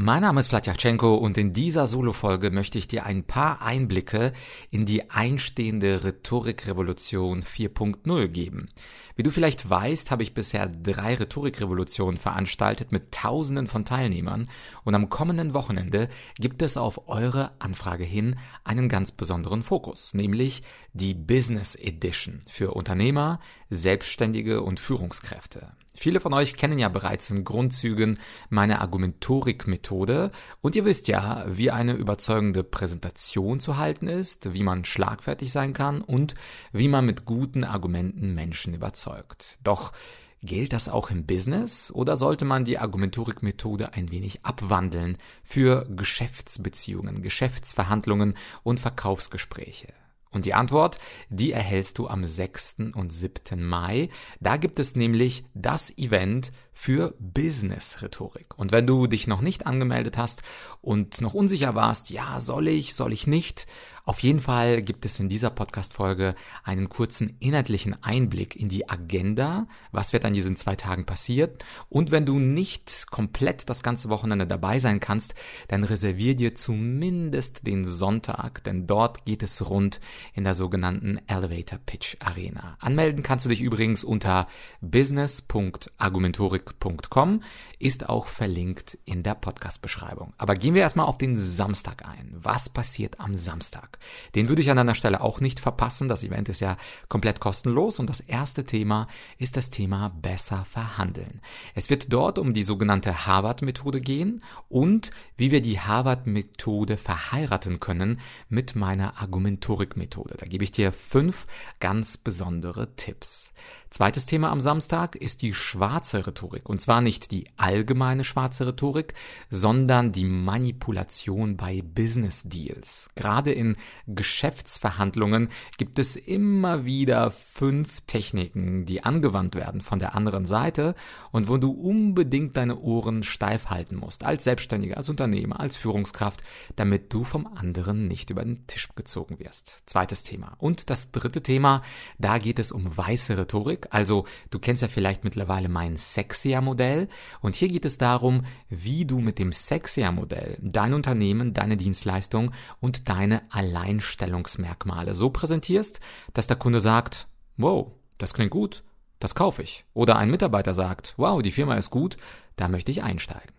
Mein Name ist Vladyachenko und in dieser Solo-Folge möchte ich dir ein paar Einblicke in die einstehende Rhetorikrevolution 4.0 geben. Wie du vielleicht weißt, habe ich bisher drei Rhetorikrevolutionen veranstaltet mit Tausenden von Teilnehmern und am kommenden Wochenende gibt es auf eure Anfrage hin einen ganz besonderen Fokus, nämlich die Business Edition für Unternehmer, Selbstständige und Führungskräfte. Viele von euch kennen ja bereits in Grundzügen meine Argumentorik-Methode und ihr wisst ja, wie eine überzeugende Präsentation zu halten ist, wie man schlagfertig sein kann und wie man mit guten Argumenten Menschen überzeugt. Doch Gilt das auch im Business oder sollte man die Argumentorik-Methode ein wenig abwandeln für Geschäftsbeziehungen, Geschäftsverhandlungen und Verkaufsgespräche? Und die Antwort, die erhältst du am 6. und 7. Mai. Da gibt es nämlich das Event für Business-Rhetorik. Und wenn du dich noch nicht angemeldet hast und noch unsicher warst, ja, soll ich, soll ich nicht, auf jeden Fall gibt es in dieser Podcast-Folge einen kurzen inhaltlichen Einblick in die Agenda, was wird an diesen zwei Tagen passiert. Und wenn du nicht komplett das ganze Wochenende dabei sein kannst, dann reservier dir zumindest den Sonntag, denn dort geht es rund in der sogenannten Elevator Pitch Arena. Anmelden kannst du dich übrigens unter business.argumentorik.com, ist auch verlinkt in der Podcast-Beschreibung. Aber gehen wir erstmal auf den Samstag ein. Was passiert am Samstag? Den würde ich an deiner Stelle auch nicht verpassen. Das Event ist ja komplett kostenlos und das erste Thema ist das Thema besser verhandeln. Es wird dort um die sogenannte Harvard-Methode gehen und wie wir die Harvard-Methode verheiraten können mit meiner Argumentorik-Methode. Da gebe ich dir fünf ganz besondere Tipps. Zweites Thema am Samstag ist die schwarze Rhetorik. Und zwar nicht die allgemeine schwarze Rhetorik, sondern die Manipulation bei Business Deals. Gerade in Geschäftsverhandlungen gibt es immer wieder fünf Techniken, die angewandt werden von der anderen Seite und wo du unbedingt deine Ohren steif halten musst, als Selbstständiger, als Unternehmer, als Führungskraft, damit du vom anderen nicht über den Tisch gezogen wirst. Zweites Thema. Und das dritte Thema, da geht es um weiße Rhetorik. Also du kennst ja vielleicht mittlerweile mein Sexier-Modell und hier geht es darum, wie du mit dem Sexier-Modell dein Unternehmen, deine Dienstleistung und deine Alleinstellungsmerkmale so präsentierst, dass der Kunde sagt, wow, das klingt gut, das kaufe ich. Oder ein Mitarbeiter sagt, wow, die Firma ist gut, da möchte ich einsteigen.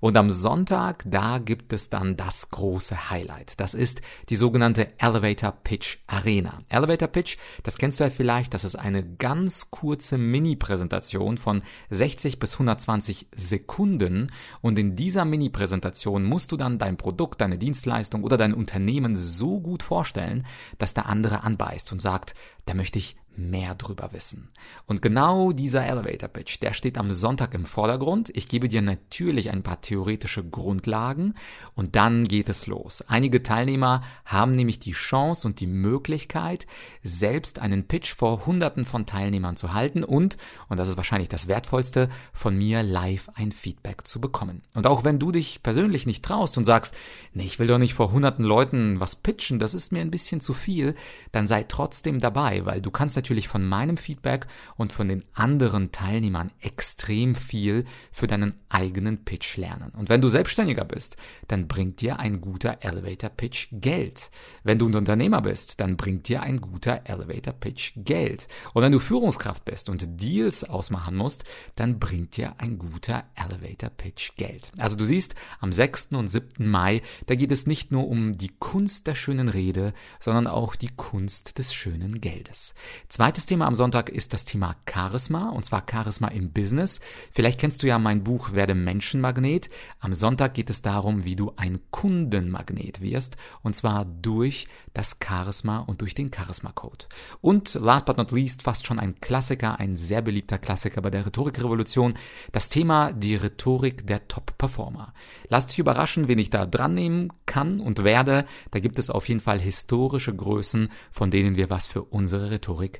Und am Sonntag, da gibt es dann das große Highlight. Das ist die sogenannte Elevator Pitch Arena. Elevator Pitch, das kennst du ja vielleicht, das ist eine ganz kurze Mini-Präsentation von 60 bis 120 Sekunden. Und in dieser Mini-Präsentation musst du dann dein Produkt, deine Dienstleistung oder dein Unternehmen so gut vorstellen, dass der andere anbeißt und sagt, da möchte ich mehr drüber wissen. Und genau dieser Elevator Pitch, der steht am Sonntag im Vordergrund. Ich gebe dir natürlich ein paar theoretische Grundlagen und dann geht es los. Einige Teilnehmer haben nämlich die Chance und die Möglichkeit, selbst einen Pitch vor hunderten von Teilnehmern zu halten und, und das ist wahrscheinlich das Wertvollste, von mir live ein Feedback zu bekommen. Und auch wenn du dich persönlich nicht traust und sagst, nee, ich will doch nicht vor hunderten Leuten was pitchen, das ist mir ein bisschen zu viel, dann sei trotzdem dabei, weil du kannst natürlich von meinem Feedback und von den anderen Teilnehmern extrem viel für deinen eigenen Pitch lernen. Und wenn du Selbstständiger bist, dann bringt dir ein guter Elevator Pitch Geld. Wenn du ein Unternehmer bist, dann bringt dir ein guter Elevator Pitch Geld. Und wenn du Führungskraft bist und Deals ausmachen musst, dann bringt dir ein guter Elevator Pitch Geld. Also du siehst, am 6. und 7. Mai, da geht es nicht nur um die Kunst der schönen Rede, sondern auch die Kunst des schönen Geldes. Zweites Thema am Sonntag ist das Thema Charisma, und zwar Charisma im Business. Vielleicht kennst du ja mein Buch Werde Menschenmagnet. Am Sonntag geht es darum, wie du ein Kundenmagnet wirst, und zwar durch das Charisma und durch den Charisma-Code. Und last but not least, fast schon ein Klassiker, ein sehr beliebter Klassiker bei der Rhetorikrevolution, das Thema die Rhetorik der Top-Performer. Lass dich überraschen, wen ich da dran nehmen kann und werde. Da gibt es auf jeden Fall historische Größen, von denen wir was für unsere Rhetorik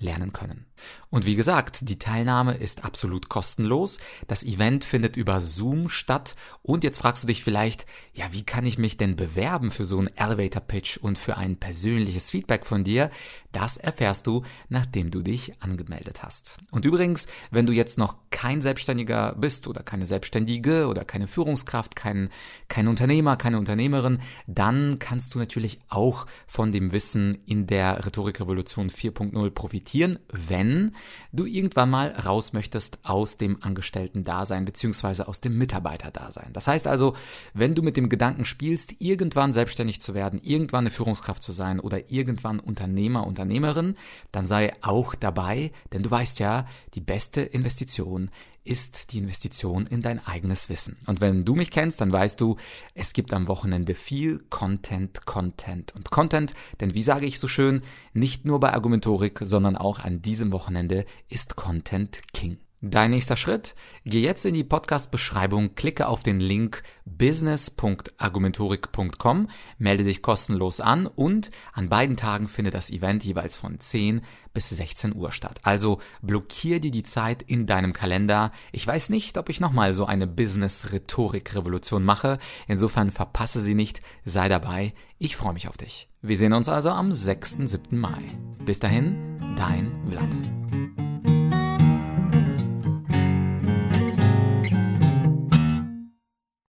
lernen können. Und wie gesagt, die Teilnahme ist absolut kostenlos. Das Event findet über Zoom statt. Und jetzt fragst du dich vielleicht, ja, wie kann ich mich denn bewerben für so einen Elevator Pitch und für ein persönliches Feedback von dir? Das erfährst du, nachdem du dich angemeldet hast. Und übrigens, wenn du jetzt noch kein Selbstständiger bist oder keine Selbstständige oder keine Führungskraft, kein, kein Unternehmer, keine Unternehmerin, dann kannst du natürlich auch von dem Wissen in der Rhetorikrevolution 4.0 profitieren, wenn du irgendwann mal raus möchtest aus dem Angestellten-Dasein beziehungsweise aus dem Mitarbeiter-Dasein. Das heißt also, wenn du mit dem Gedanken spielst, irgendwann selbstständig zu werden, irgendwann eine Führungskraft zu sein oder irgendwann Unternehmer, Unternehmerin, dann sei auch dabei, denn du weißt ja, die beste Investition ist die Investition in dein eigenes Wissen. Und wenn du mich kennst, dann weißt du, es gibt am Wochenende viel Content, Content und Content. Denn wie sage ich so schön, nicht nur bei Argumentorik, sondern auch an diesem Wochenende ist Content King. Dein nächster Schritt? Geh jetzt in die Podcast-Beschreibung, klicke auf den Link business.argumentorik.com, melde dich kostenlos an und an beiden Tagen findet das Event jeweils von 10 bis 16 Uhr statt. Also blockier dir die Zeit in deinem Kalender. Ich weiß nicht, ob ich nochmal so eine Business-Rhetorik-Revolution mache. Insofern verpasse sie nicht, sei dabei. Ich freue mich auf dich. Wir sehen uns also am 6. 7. Mai. Bis dahin, dein Vlad.